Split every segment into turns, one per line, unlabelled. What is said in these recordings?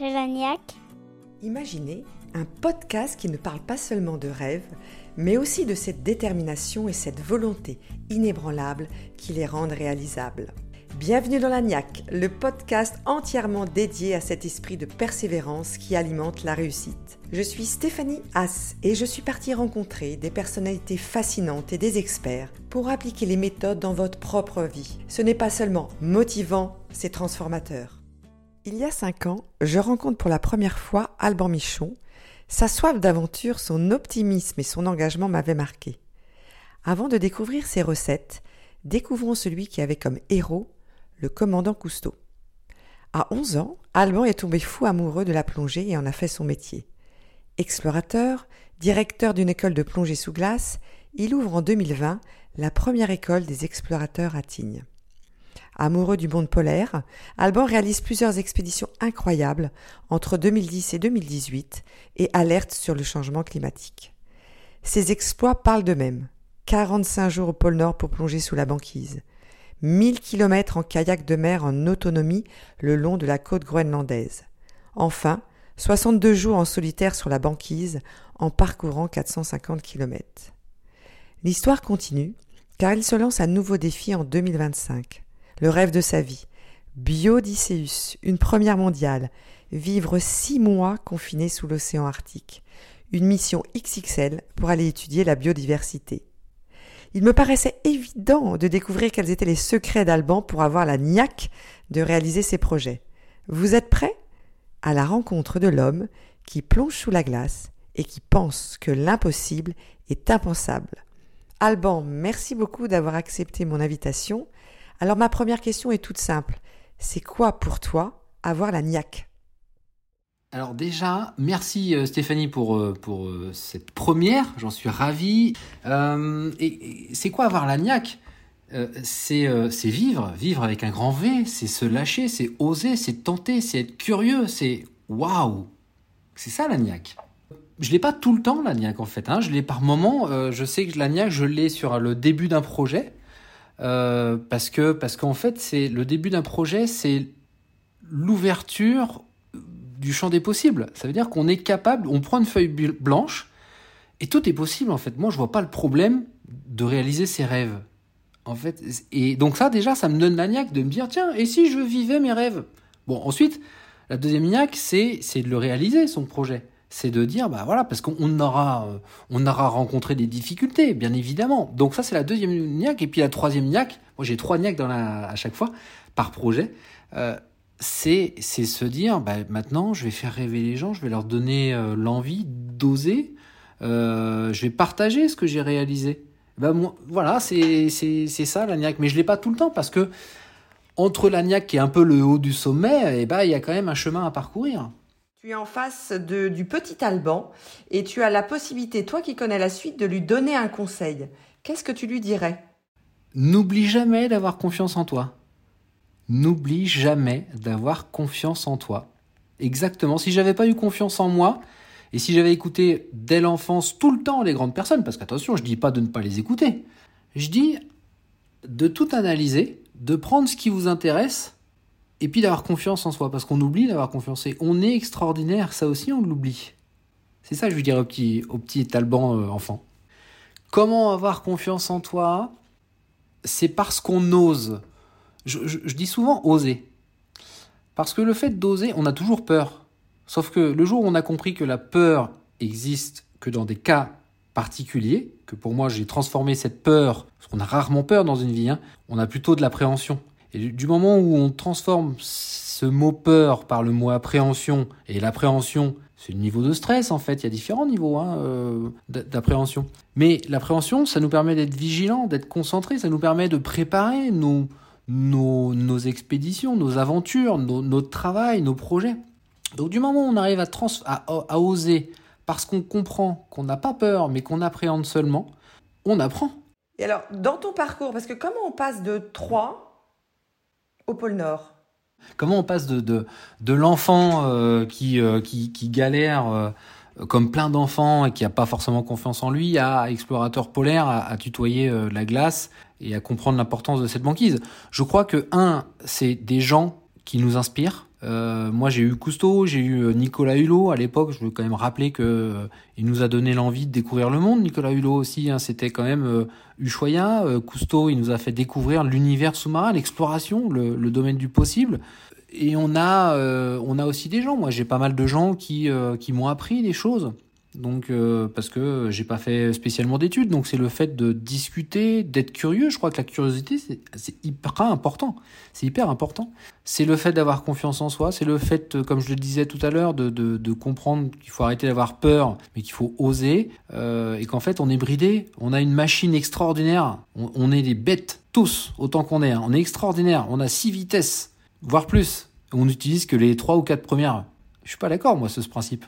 Niaque.
Imaginez un podcast qui ne parle pas seulement de rêves, mais aussi de cette détermination et cette volonté inébranlable qui les rendent réalisables. Bienvenue dans la NIAC, le podcast entièrement dédié à cet esprit de persévérance qui alimente la réussite. Je suis Stéphanie Haas et je suis partie rencontrer des personnalités fascinantes et des experts pour appliquer les méthodes dans votre propre vie. Ce n'est pas seulement motivant, c'est transformateur. Il y a cinq ans, je rencontre pour la première fois Alban Michon. Sa soif d'aventure, son optimisme et son engagement m'avaient marqué. Avant de découvrir ses recettes, découvrons celui qui avait comme héros le commandant Cousteau. À 11 ans, Alban est tombé fou amoureux de la plongée et en a fait son métier. Explorateur, directeur d'une école de plongée sous glace, il ouvre en 2020 la première école des explorateurs à Tignes. Amoureux du monde polaire, Alban réalise plusieurs expéditions incroyables entre 2010 et 2018 et alerte sur le changement climatique. Ses exploits parlent d'eux-mêmes. 45 jours au pôle Nord pour plonger sous la banquise, 1000 kilomètres en kayak de mer en autonomie le long de la côte groenlandaise. Enfin, 62 jours en solitaire sur la banquise en parcourant 450 kilomètres. L'histoire continue car il se lance un nouveau défi en 2025. Le rêve de sa vie. Biodicéus, une première mondiale. Vivre six mois confiné sous l'océan Arctique. Une mission XXL pour aller étudier la biodiversité. Il me paraissait évident de découvrir quels étaient les secrets d'Alban pour avoir la niaque de réaliser ses projets. Vous êtes prêts? À la rencontre de l'homme qui plonge sous la glace et qui pense que l'impossible est impensable. Alban, merci beaucoup d'avoir accepté mon invitation. Alors ma première question est toute simple. C'est quoi pour toi avoir la niaque?
Alors déjà, merci euh, Stéphanie pour, euh, euh, cette première, j'en suis ravi. et, c'est quoi avoir la niaque? C'est, vivre, vivre avec un grand V, c'est se lâcher, c'est oser, c'est tenter, c'est être curieux, c'est waouh C'est ça la niaque. Je l'ai pas tout le temps la niaque en fait, hein. je l'ai par moment, je sais que la niaque je l'ai sur le début d'un projet, parce que parce qu'en fait c'est le début d'un projet, c'est l'ouverture du champ des possibles. Ça veut dire qu'on est capable, on prend une feuille blanche et tout est possible en fait. Moi, je vois pas le problème de réaliser ses rêves. En fait, et donc ça déjà, ça me donne la niaque de me dire tiens, et si je vivais mes rêves? Bon, ensuite, la deuxième niaque, c'est c'est de le réaliser son projet. C'est de dire bah voilà parce qu'on aura euh, on aura rencontré des difficultés bien évidemment. Donc ça c'est la deuxième niaque et puis la troisième niaque. Moi j'ai trois niaques dans à chaque fois par projet. Euh, c'est se dire bah, maintenant je vais faire rêver les gens, je vais leur donner euh, l'envie d'oser, euh, je vais partager ce que j'ai réalisé. Bah, voilà, c'est ça la mais je l'ai pas tout le temps parce que entre la qui est un peu le haut du sommet, et eh bah, il y a quand même un chemin à parcourir.
Tu es en face de, du petit Alban et tu as la possibilité, toi qui connais la suite, de lui donner un conseil. Qu'est-ce que tu lui dirais?
N'oublie jamais d'avoir confiance en toi n'oublie jamais d'avoir confiance en toi. Exactement. Si j'avais pas eu confiance en moi, et si j'avais écouté dès l'enfance tout le temps les grandes personnes, parce qu'attention, je dis pas de ne pas les écouter, je dis de tout analyser, de prendre ce qui vous intéresse, et puis d'avoir confiance en soi, parce qu'on oublie d'avoir confiance. On est extraordinaire, ça aussi on l'oublie. C'est ça je lui dirais au petit, au petit Talban euh, enfant. Comment avoir confiance en toi C'est parce qu'on ose je, dis souvent oser. Parce que le fait d'oser, on a toujours peur. Sauf que le jour où on a compris que la peur existe que dans des cas particuliers, que pour moi j'ai transformé cette peur, parce qu'on a rarement peur dans une vie, hein, on a plutôt de l'appréhension. Et du moment où on transforme ce mot peur par le mot appréhension, et l'appréhension, c'est le niveau de stress en fait, il y a différents niveaux hein, euh, d'appréhension. Mais l'appréhension, ça nous permet d'être vigilant, d'être concentré, ça nous permet de préparer nos, expéditions, nos aventures, notre travail, nos projets. Donc du moment où on arrive à, à oser, parce qu'on comprend qu'on n'a pas peur, mais qu'on appréhende seulement, on apprend.
Et alors, dans ton parcours, parce que comment on passe de 3 au pôle Nord
Comment on passe de, de, de l'enfant euh, qui, euh, qui, qui, galère euh, comme plein d'enfants et qui n'a pas forcément confiance en lui à explorateur polaire, à, à tutoyer la glace et à comprendre l'importance de cette banquise? Je crois que, un, c'est des gens qui nous inspirent. Euh, moi, j'ai eu Cousteau, j'ai eu euh, Nicolas Hulot à l'époque. Je veux quand même rappeler que euh, il nous a donné l'envie de découvrir le monde. Nicolas Hulot aussi, hein, c'était quand même euh. Cousteau, il nous a fait découvrir l'univers sous-marin, l'exploration, le, le, domaine du possible. Et on a, on a aussi des gens. Moi, j'ai pas mal de gens qui, qui m'ont appris des choses. Donc euh, parce que j'ai pas fait spécialement d'études, donc c'est le fait de discuter, d'être curieux. Je crois que la curiosité c'est hyper important. C'est hyper important. C'est le fait d'avoir confiance en soi. C'est le fait, comme je le disais tout à l'heure, de, de, de, comprendre qu'il faut arrêter d'avoir peur, mais qu'il faut oser euh, et qu'en fait on est bridé. On a une machine extraordinaire. On, on est des bêtes tous autant qu'on est. Hein. On est extraordinaire. On a six vitesses, voire plus. On n'utilise que les trois ou quatre premières. Je suis pas d'accord moi sur ce principe.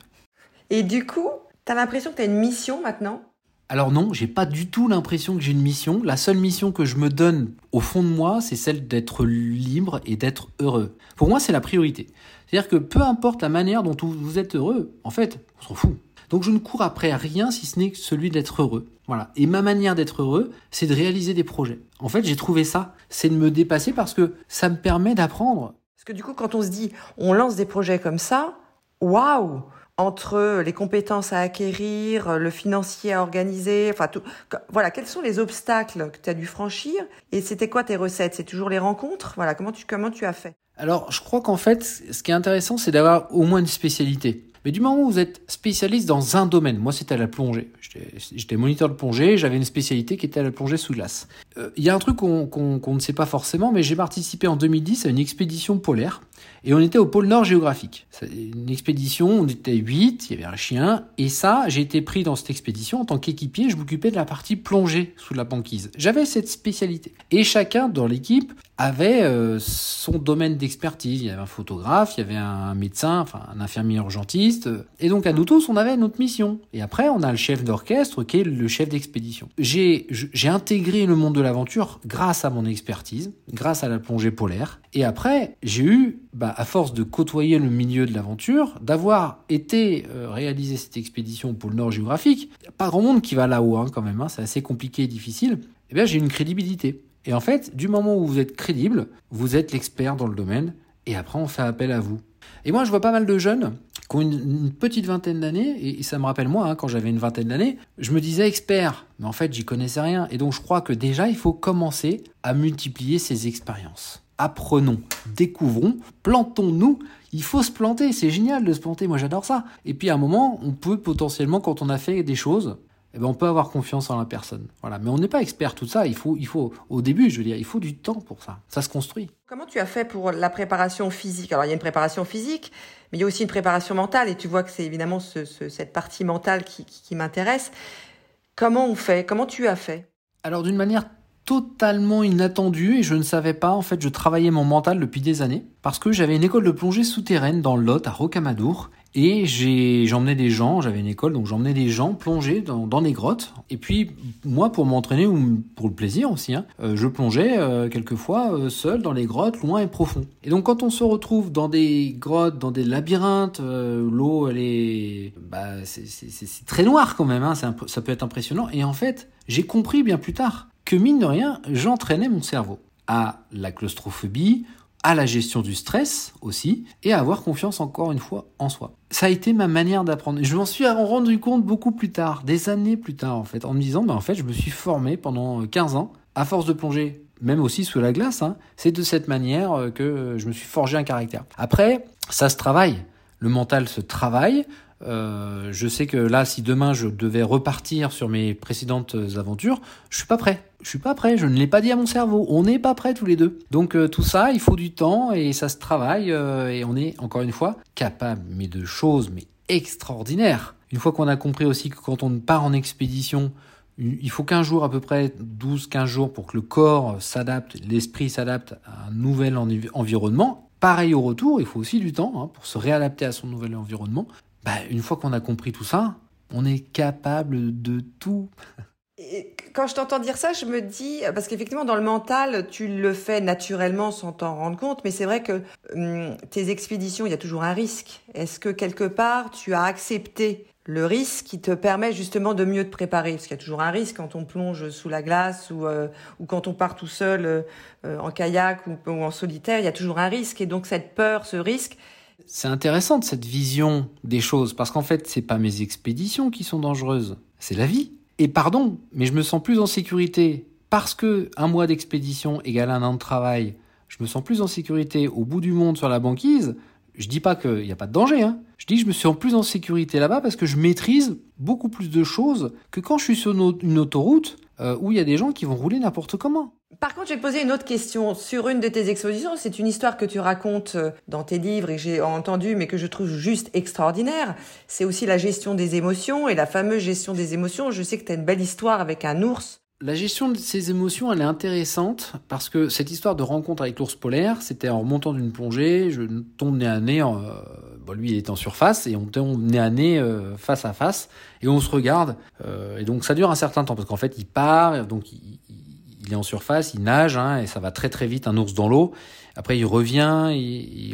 Et du coup, T'as l'impression que tu as une mission maintenant?
Alors non, j'ai pas du tout l'impression que j'ai une mission. La seule mission que je me donne au fond de moi, c'est celle d'être libre et d'être heureux. Pour moi, c'est la priorité. C'est-à-dire que peu importe la manière dont vous êtes heureux, en fait, on s'en fout. Donc je ne cours après rien si ce n'est que celui d'être heureux. Voilà. Et ma manière d'être heureux, c'est de réaliser des projets. En fait, j'ai trouvé ça, c'est de me dépasser parce que ça me permet d'apprendre.
Parce que du coup, quand on se dit, on lance des projets comme ça, waouh entre les compétences à acquérir, le financier à organiser, enfin tout. Voilà, quels sont les obstacles que tu as dû franchir et c'était quoi tes recettes? C'est toujours les rencontres? Voilà, comment tu comment tu as fait?
Alors, je crois qu'en fait, ce qui est intéressant, c'est d'avoir au moins une spécialité. Mais du moment où vous êtes spécialiste dans un domaine, moi c'était la plongée. J'étais moniteur de plongée, j'avais une spécialité qui était la plongée sous glace. Euh, il y a un truc qu'on ne sait pas forcément, mais j'ai participé en 2010 à une expédition polaire et on était au pôle Nord géographique. Une expédition, on était 8, il y avait un chien, et ça, j'ai été pris dans cette expédition en tant qu'équipier, je m'occupais de la partie plongée sous la banquise. J'avais cette spécialité. Et chacun dans l'équipe avait euh, son domaine d'expertise. Il y avait un photographe, il y avait un médecin, enfin un infirmier urgentiste. Et donc à nous tous, on avait notre mission. Et après, on a le chef d'orchestre qui est le chef d'expédition. J'ai intégré le monde de l'aventure grâce à mon expertise, grâce à la plongée polaire. Et après, j'ai eu bah, à force de côtoyer le milieu de l'aventure, d'avoir été euh, réaliser cette expédition pour le Nord géographique, il n'y a pas grand monde qui va là-haut hein, quand même, hein, c'est assez compliqué et difficile, eh bien j'ai une crédibilité. Et en fait, du moment où vous êtes crédible, vous êtes l'expert dans le domaine, et après on fait appel à vous. Et moi je vois pas mal de jeunes qui ont une, petite vingtaine d'années, et, ça me rappelle moi, hein, quand j'avais une vingtaine d'années, je me disais expert, mais en fait j'y connaissais rien. Et donc je crois que déjà il faut commencer à multiplier ses expériences apprenons, découvrons, plantons-nous. Il faut se planter, c'est génial de se planter, moi j'adore ça. Et puis à un moment, on peut potentiellement, quand on a fait des choses, eh ben, on peut avoir confiance en la personne. Voilà. Mais on n'est pas expert tout ça. Il faut, il faut, au début, je veux dire, il faut du temps pour ça. Ça se construit.
Comment tu as fait pour la préparation physique? Alors, il y a une préparation physique, mais il y a aussi une préparation mentale. Et tu vois que c'est évidemment cette partie mentale qui, qui m'intéresse. Comment on fait? Comment tu as fait?
Alors, d'une manière totalement inattendu et je ne savais pas. En fait, je travaillais mon mental depuis des années parce que j'avais une école de plongée souterraine dans le Lot à Rocamadour et j'emmenais des gens, j'avais une école, donc j'emmenais des gens plonger dans, les grottes. Et puis, moi, pour m'entraîner ou pour le plaisir aussi, hein, euh, je plongeais euh, quelquefois euh, seul dans les grottes, loin et profond. Et donc, quand on se retrouve dans des grottes, dans des labyrinthes, l'eau, elle est... Bah, c'est très noir quand même, hein, ça peut être impressionnant. Et en fait, j'ai compris bien plus tard que mine de rien, j'entraînais mon cerveau à la claustrophobie, à la gestion du stress aussi, et à avoir confiance encore une fois en soi. Ça a été ma manière d'apprendre. Je m'en suis rendu compte beaucoup plus tard, des années plus tard en fait, en me disant, bah, en fait, je me suis formé pendant 15 ans, à force de plonger, même aussi sous la glace, hein. c'est de cette manière euh, que je me suis forgé un caractère. Après, ça se travaille. Le mental se travaille, euh, je sais que là, si demain je devais repartir sur mes précédentes aventures, je suis pas prêt. Je suis pas prêt. Je ne l'ai pas dit à mon cerveau. On n'est pas prêt tous les deux. Donc euh, tout ça, il faut du temps et ça se travaille euh, et on est encore une fois capable, mais de choses mais extraordinaires. Une fois qu'on a compris aussi que quand on part en expédition, il faut 15 jours à peu près, 12-15 jours pour que le corps s'adapte, l'esprit s'adapte à un nouvel environnement. Pareil au retour, il faut aussi du temps hein, pour se réadapter à son nouvel environnement. Bah, une fois qu'on a compris tout ça, on est capable de tout.
Et quand je t'entends dire ça, je me dis, parce qu'effectivement, dans le mental, tu le fais naturellement sans t'en rendre compte, mais c'est vrai que hum, tes expéditions, il y a toujours un risque. Est-ce que quelque part, tu as accepté le risque qui te permet justement de mieux te préparer? Parce qu'il y a toujours un risque quand on plonge sous la glace ou, euh, quand on part tout seul euh, en kayak ou en solitaire, il y a toujours un risque. Et donc cette peur, ce risque,
c'est intéressant cette vision des choses parce qu'en fait, c'est pas mes expéditions qui sont dangereuses, c'est la vie. Et pardon, mais je me sens plus en sécurité parce que un mois d'expédition égale un an de travail. Je me sens plus en sécurité au bout du monde sur la banquise. Je dis pas qu'il n'y a pas de danger, hein. Je dis que je me sens plus en sécurité là-bas parce que je maîtrise beaucoup plus de choses que quand je suis sur une autoroute euh, où il y a des gens qui vont rouler n'importe comment.
Par contre, je vais te poser une autre question. Sur une de tes expositions, c'est une histoire que tu racontes euh, dans tes livres et que j'ai entendu, mais que je trouve juste extraordinaire. C'est aussi la gestion des émotions et la fameuse gestion des émotions. Je sais que tu as une belle histoire avec un ours.
La gestion de ces émotions, elle est intéressante parce que cette histoire de rencontre avec l'ours polaire, c'était en remontant d'une plongée, je tombe nez à nez, euh, lui il est en surface et on tombe nez à nez euh, face à face et on se regarde et donc ça dure un certain temps parce qu'en fait il part, donc il, il est en surface, il nage, hein, et ça va très très vite, un ours dans l'eau. Après, il revient,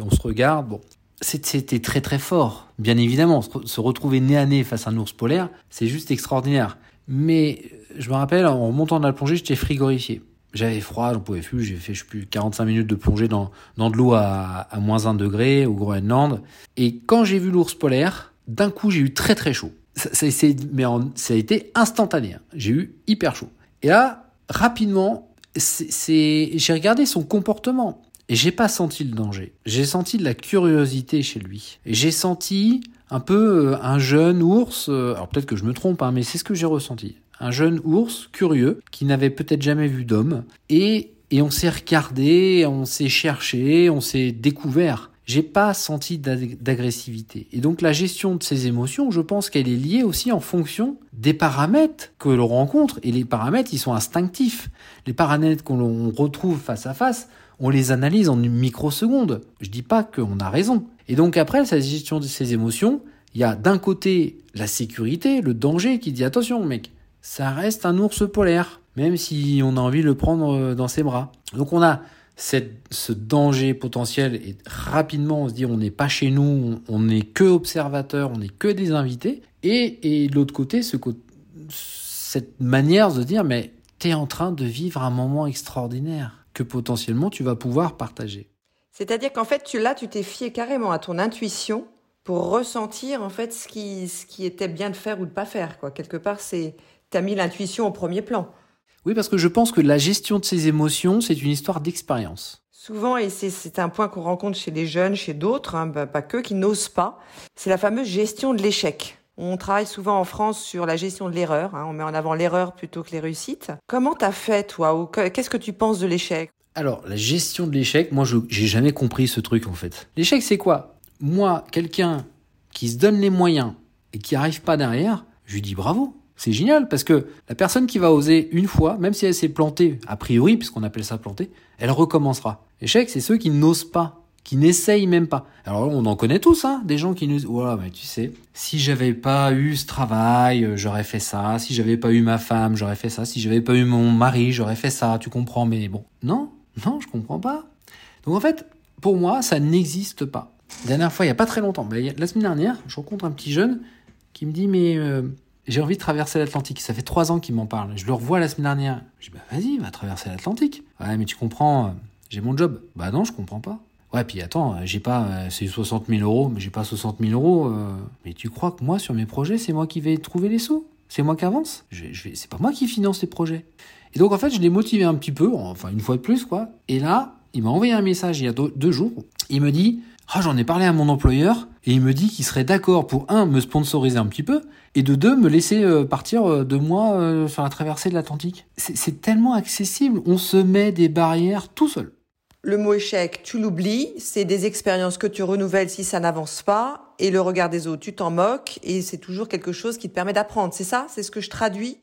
on se regarde. Bon, c'était très très fort, bien évidemment. Se retrouver nez à nez face à un ours polaire, c'est juste extraordinaire. Mais je me rappelle, en remontant dans la plongée, j'étais frigorifié. J'avais froid, j'en pouvais plus. J'ai fait, je sais plus, 45 minutes de plongée dans, de l'eau à, moins 1 degré au Groenland. Et quand j'ai vu l'ours polaire, d'un coup, j'ai eu très très chaud. Ça, ça, mais ça a été instantané. Hein. J'ai eu hyper chaud. Et là, rapidement, c'est, j'ai regardé son comportement et j'ai pas senti le danger. J'ai senti de la curiosité chez lui. J'ai senti un peu euh, un jeune ours, euh, alors peut-être que je me trompe, hein, mais c'est ce que j'ai ressenti. Un jeune ours curieux qui n'avait peut-être jamais vu d'homme et, et on s'est regardé, on s'est cherché, on s'est découvert j'ai pas senti d'agressivité. Et donc la gestion de ces émotions, je pense qu'elle est liée aussi en fonction des paramètres que l'on rencontre. Et les paramètres, ils sont instinctifs. Les paramètres qu'on retrouve face à face, on les analyse en une microseconde. Je dis pas qu'on a raison. Et donc après, la gestion de ces émotions, il y a d'un côté la sécurité, le danger qui dit attention mec, ça reste un ours polaire, même si on a envie de le prendre euh, dans ses bras. Donc on a ce danger potentiel et rapidement on se dit on n'est pas chez nous, on n'est que observateur, on n'est que des invités. Et, et de l'autre côté, ce, cette manière de dire mais tu es en train de vivre un moment extraordinaire que potentiellement tu vas pouvoir partager.
C'est-à-dire qu'en fait, tu, là, tu t'es fié carrément à ton intuition pour ressentir en fait ce qui, ce qui était bien de faire ou de pas faire. Quoi. Quelque part, c'est tu as mis l'intuition au premier plan.
Oui, parce que je pense que la gestion de ces émotions, c'est une histoire d'expérience.
Souvent, et c'est un point qu'on rencontre chez les jeunes, chez d'autres, hein, bah, pas que, qui n'osent pas, c'est la fameuse gestion de l'échec. On travaille souvent en France sur la gestion de l'erreur. Hein, on met en avant l'erreur plutôt que les réussites. Comment t'as fait, toi Qu'est-ce que tu penses de l'échec?
Alors, la gestion de l'échec, moi, je j'ai jamais compris ce truc, en fait. L'échec, c'est quoi? Moi, quelqu'un qui se donne les moyens et qui arrive pas derrière, je lui dis bravo. C'est génial parce que la personne qui va oser une fois, même si elle s'est plantée, a priori, puisqu'on appelle ça planter, elle recommencera. Échec, c'est ceux qui n'osent pas, qui n'essayent même pas. Alors on en connaît tous, hein, des gens qui nous, voilà, mais tu sais, si j'avais pas eu ce travail, euh, j'aurais fait ça. Si j'avais pas eu ma femme, j'aurais fait ça. Si j'avais pas eu mon mari, j'aurais fait ça. Tu comprends Mais bon, non, non, je comprends pas. Donc en fait, pour moi, ça n'existe pas. Dernière fois, il y a pas très longtemps, la semaine dernière, je rencontre un petit jeune qui me dit mais euh, j'ai envie de traverser l'Atlantique. Ça fait trois ans qu'il m'en parle. Je le revois la semaine dernière. Je dis, bah vas-y, va traverser l'Atlantique. Ouais, mais tu comprends, euh, j'ai mon job. Bah non, je comprends pas. Ouais, puis attends, euh, j'ai pas, euh, c'est 60 000 euros, mais j'ai pas 60 000 euros. mais tu crois que moi, sur mes projets, c'est moi qui vais trouver les sous? C'est moi qui avance? Je, je C'est pas moi qui finance les projets. Et donc, en fait, je l'ai motivé un petit peu, enfin, une fois de plus, quoi. Et là, il m'a envoyé un message il y a deux jours. Il me dit, ah, j'en ai parlé à mon employeur et il me dit qu'il serait d'accord pour un me sponsoriser un petit peu et de deux me laisser euh, partir euh, de moi euh, faire la traversée de l'Atlantique. C'est tellement accessible, on se met des barrières tout seul.
Le mot échec, tu l'oublies, c'est des expériences que tu renouvelles si ça n'avance pas et le regard des autres, tu t'en moques et c'est toujours quelque chose qui te permet d'apprendre. C'est ça? C'est ce que je traduis?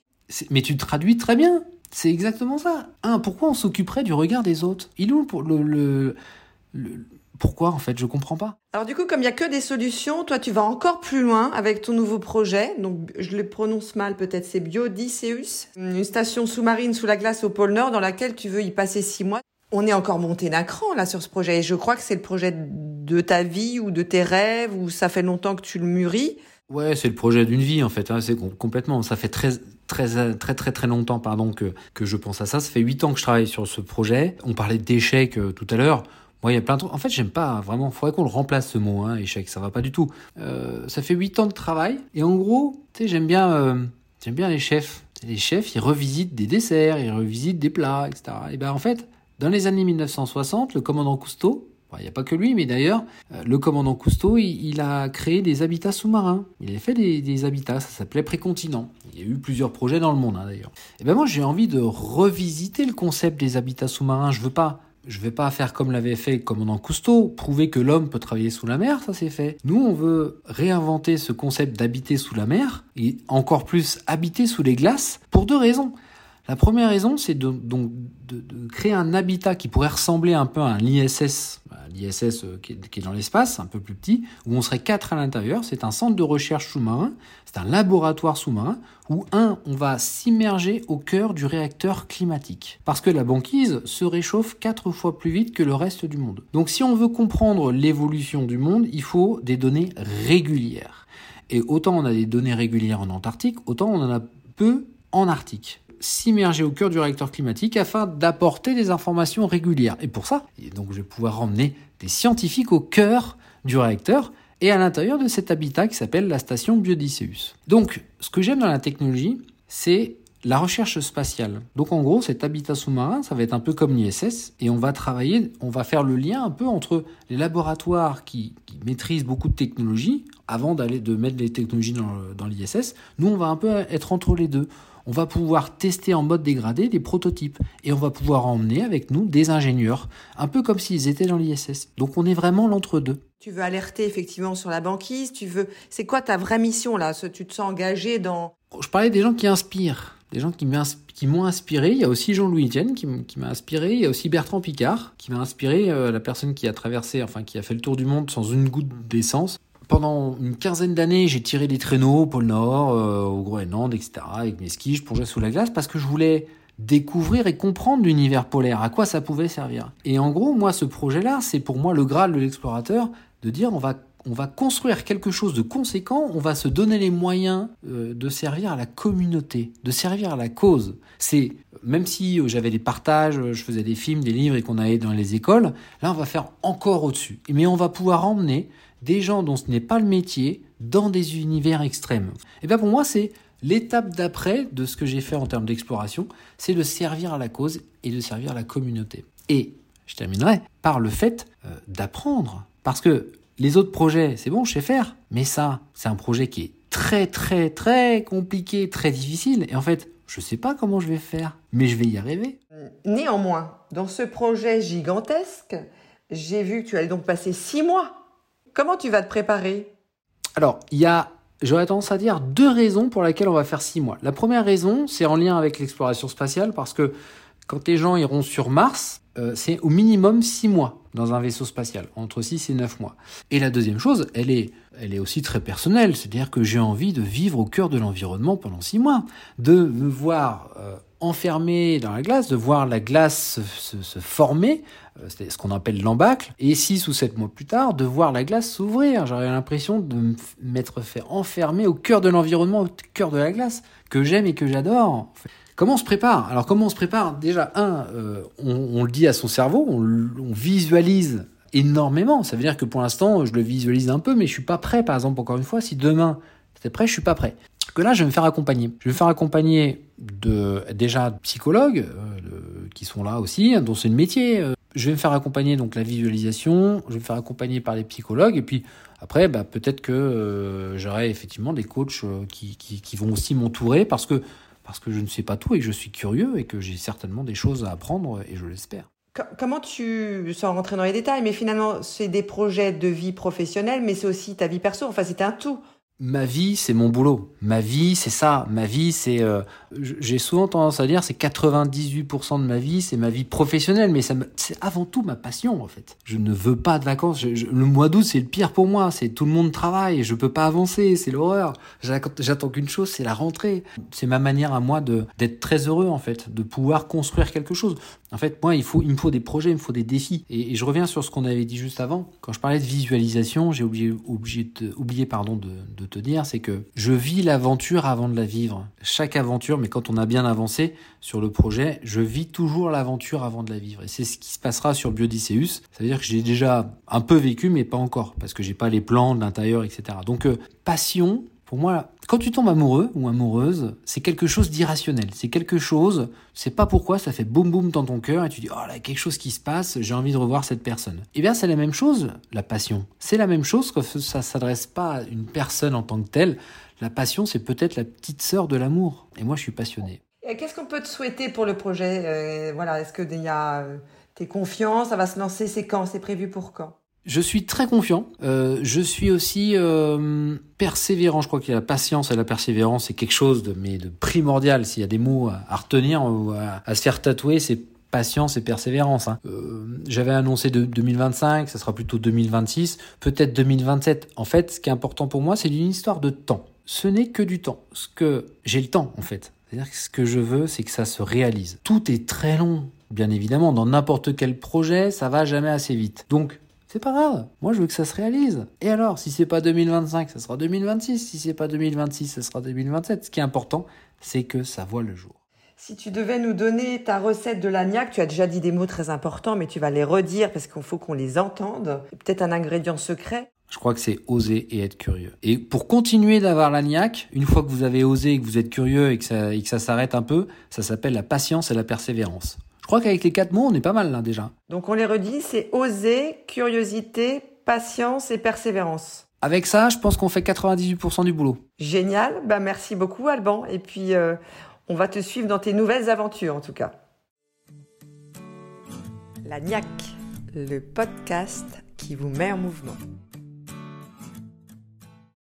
Mais tu traduis très bien. C'est exactement ça. Un, pourquoi on s'occuperait du regard des autres? Il est où pour le, le Pourquoi en fait? Je comprends pas.
Alors du coup, comme il y a que des solutions, toi tu vas encore plus loin avec ton nouveau projet. Donc je le prononce mal peut-être, c'est Biodysseus, une station sous-marine sous la glace au pôle Nord dans laquelle tu veux y passer six mois. On est encore monté d'un cran là sur ce projet et je crois que c'est le projet de ta vie ou de tes rêves ou ça fait longtemps que tu le mûris.
Ouais, c'est le projet d'une vie en fait. Hein, c'est complètement. Ça fait très très très très très longtemps pardon que que je pense à ça. Ça fait huit ans que je travaille sur ce projet. On parlait d'échecs euh, tout à l'heure. Moi, il y a plein de trucs. En fait, j'aime pas vraiment. Faudrait qu'on le remplace ce mot, hein, échec. Ça va pas du tout. Euh, ça fait huit ans de travail et en gros, tu sais, j'aime bien euh, j'aime bien les chefs. Les chefs, ils revisitent des desserts, ils revisitent des plats, etc. Et ben en fait, dans les années 1960, le commandant Cousteau, il n'y a pas que lui, mais d'ailleurs, euh, le commandant Cousteau, il, a créé des habitats sous-marins. Il a fait des, habitats, ça s'appelait précontinent. Il y a eu plusieurs projets dans le monde, hein, d'ailleurs. Et ben moi, j'ai envie de revisiter le concept des habitats sous-marins. Je veux pas, je vais pas faire comme l'avait fait commandant Cousteau, prouver que l'homme peut travailler sous la mer, ça c'est fait. Nous, on veut réinventer ce concept d'habiter sous la mer et encore plus habiter sous les glaces pour deux raisons. La première raison, c'est de, créer un habitat qui pourrait ressembler un peu à un ISS, l'ISS euh, qui, est dans l'espace, un peu plus petit, où on serait quatre à l'intérieur. C'est un centre de recherche sous-marin, c'est un laboratoire sous-marin, où un, on va s'immerger au cœur du réacteur climatique. Parce que la banquise se réchauffe quatre fois plus vite que le reste du monde. Donc si on veut comprendre l'évolution du monde, il faut des données régulières. Et autant on a des données régulières en Antarctique, autant on en a peu en Arctique s'immerger au cœur du réacteur climatique afin d'apporter des informations régulières. Et pour ça, donc je vais pouvoir emmener des scientifiques au cœur du réacteur et à l'intérieur de cet habitat qui s'appelle la station Biodysseus. Donc, ce que j'aime dans la technologie, c'est la recherche spatiale. Donc en gros, cet habitat sous-marin, ça va être un peu comme l'ISS, et on va travailler, on va faire le lien un peu entre les laboratoires qui, maîtrisent beaucoup de technologies, avant d'aller de mettre les technologies dans l'ISS. Nous, on va un peu être entre les deux on va pouvoir tester en mode dégradé des prototypes et on va pouvoir emmener avec nous des ingénieurs, un peu comme s'ils étaient dans l'ISS. Donc on est vraiment l'entre-deux.
Tu veux alerter effectivement sur la banquise, tu veux c'est quoi ta vraie mission là Tu te sens engagé dans
Je parlais des gens qui inspirent, des gens qui m'ont inspiré. Il y a aussi Jean-Louis Etienne qui m'a inspiré. Il y a aussi Bertrand Picard qui m'a inspiré, euh, la personne qui a traversé, enfin qui a fait le tour du monde sans une goutte d'essence pendant une quinzaine d'années, j'ai tiré des traîneaux au pôle Nord, euh, au Groenland, etc., avec mes skis, je plongeais sous la glace parce que je voulais découvrir et comprendre l'univers polaire, à quoi ça pouvait servir. Et en gros, moi, ce projet-là, c'est pour moi le graal de l'explorateur, de dire on va, on va construire quelque chose de conséquent, on va se donner les moyens euh, de servir à la communauté, de servir à la cause. C'est même si euh, j'avais des partages, je faisais des films, des livres et qu'on allait dans les écoles, là on va faire encore au-dessus. Mais on va pouvoir emmener des gens dont ce n'est pas le métier dans des univers extrêmes. Et bien pour moi, c'est l'étape d'après de ce que j'ai fait en termes d'exploration, c'est de servir à la cause et de servir à la communauté. Et je terminerai par le fait euh, d'apprendre. Parce que les autres projets, c'est bon, je sais faire. Mais ça, c'est un projet qui est très, très, très compliqué, très difficile. Et en fait, je ne sais pas comment je vais faire, mais je vais y arriver.
Néanmoins, dans ce projet gigantesque, j'ai vu que tu allais donc passer six mois Comment tu vas te préparer?
Alors, il y a, j'aurais tendance à dire, deux raisons pour lesquelles on va faire six mois. La première raison, c'est en lien avec l'exploration spatiale, parce que quand les gens iront sur Mars, euh, c'est au minimum six mois dans un vaisseau spatial, entre 6 et 9 mois. Et la deuxième chose, elle est, elle est aussi très personnelle, c'est-à-dire que j'ai envie de vivre au cœur de l'environnement pendant six mois, de me voir euh, enfermé dans la glace, de voir la glace se, former, euh, c'est ce qu'on appelle l'embâcle, et six ou sept mois plus tard, de voir la glace s'ouvrir. J'aurais l'impression de m'être fait enfermer au cœur de l'environnement, au cœur de la glace, que j'aime et que j'adore. Comment on se prépare? Alors comment on se prépare? Déjà, un, euh, on, le dit à son cerveau, on, on visualise énormément. Ça veut dire que pour l'instant, je le visualise un peu, mais je suis pas prêt. Par exemple, encore une fois, si demain c'était prêt, je suis pas prêt. Que là, je vais me faire accompagner. Je vais me faire accompagner de déjà de psychologues euh, qui sont là aussi, dont c'est le métier. Euh. Je vais me faire accompagner donc la visualisation. Je vais me faire accompagner par les psychologues et puis après, bah, peut-être que j'aurai effectivement des coachs qui, vont aussi m'entourer parce que parce que je ne sais pas tout et que je suis curieux et que j'ai certainement des choses à apprendre et je l'espère.
Comment tu, sans rentrer dans les détails, mais finalement, c'est des projets de vie professionnelle, mais c'est aussi ta vie perso. Enfin, c'est un tout.
Ma vie, c'est mon boulot. Ma vie, c'est ça. Ma vie, c'est. Euh, j'ai souvent tendance à dire, c'est 98% de ma vie, c'est ma vie professionnelle, mais c'est avant tout ma passion en fait. Je ne veux pas de vacances. le mois d'août, c'est le pire pour moi. C'est tout le monde travaille, je peux pas avancer, c'est l'horreur. J'attends qu'une chose, c'est la rentrée. C'est ma manière à moi d'être très heureux en fait, de pouvoir construire quelque chose. En fait, moi, il faut, il me faut des projets, il me faut des défis. Et, je reviens sur ce qu'on avait dit juste avant. Quand je parlais de visualisation, j'ai oublié, oublié pardon de, de te dire, c'est que je vis l'aventure avant de la vivre. Chaque aventure, mais quand on a bien avancé sur le projet, je vis toujours l'aventure avant de la vivre. Et c'est ce qui se passera sur Biodicéus. Ça veut dire que j'ai déjà un peu vécu, mais pas encore, parce que j'ai pas les plans de l'intérieur, etc. Donc, euh, passion, pour moi, quand tu tombes amoureux ou amoureuse, c'est quelque chose d'irrationnel. C'est quelque chose, c'est pas pourquoi, ça fait boum boum dans ton cœur et tu dis, oh là, quelque chose qui se passe, j'ai envie de revoir cette personne. Eh bien, c'est la même chose, la passion. C'est la même chose que ça s'adresse pas à une personne en tant que telle. La passion, c'est peut-être la petite sœur de l'amour. Et moi, je suis passionné.
Qu'est-ce qu'on peut te souhaiter pour le projet? Euh, Voilà, est-ce que y a, euh, t'es confiant? Ça va se lancer C'est quand? C'est prévu pour quand?
Je suis très confiant. Euh, je suis aussi euh, persévérant. Je crois que la patience et la persévérance, c'est quelque chose de, mais de primordial. S'il y a des mots à, retenir ou à, se faire tatouer, c'est patience et persévérance. Hein. Euh, J'avais annoncé de 2025, ça sera plutôt 2026, peut-être 2027. En fait, ce qui est important pour moi, c'est une histoire de temps. Ce n'est que du temps. Ce que j'ai le temps, en fait. C'est-à-dire que ce que je veux, c'est que ça se réalise. Tout est très long, bien évidemment. Dans n'importe quel projet, ça va jamais assez vite. Donc, c'est pas grave. Moi, je veux que ça se réalise. Et alors, si c'est pas 2025, ça sera 2026. Si c'est pas 2026, ça sera 2027. Ce qui est important, c'est que ça voit le jour.
Si tu devais nous donner ta recette de l'agnac, tu as déjà dit des mots très importants, mais tu vas les redire parce qu'il faut qu'on les entende. Peut-être un ingrédient secret?
Je crois que c'est oser et être curieux. Et pour continuer d'avoir l'agnac, une fois que vous avez osé et que vous êtes curieux et que ça, et que ça s'arrête un peu, ça s'appelle la patience et la persévérance. Je crois qu'avec les quatre mots, on est pas mal là déjà.
Donc on les redit, c'est oser, curiosité, patience et persévérance.
Avec ça, je pense qu'on fait 98% du boulot.
Génial, bah merci beaucoup Alban. Et puis euh, on va te suivre dans tes nouvelles aventures en tout cas. La NIAC, le podcast qui vous met en mouvement.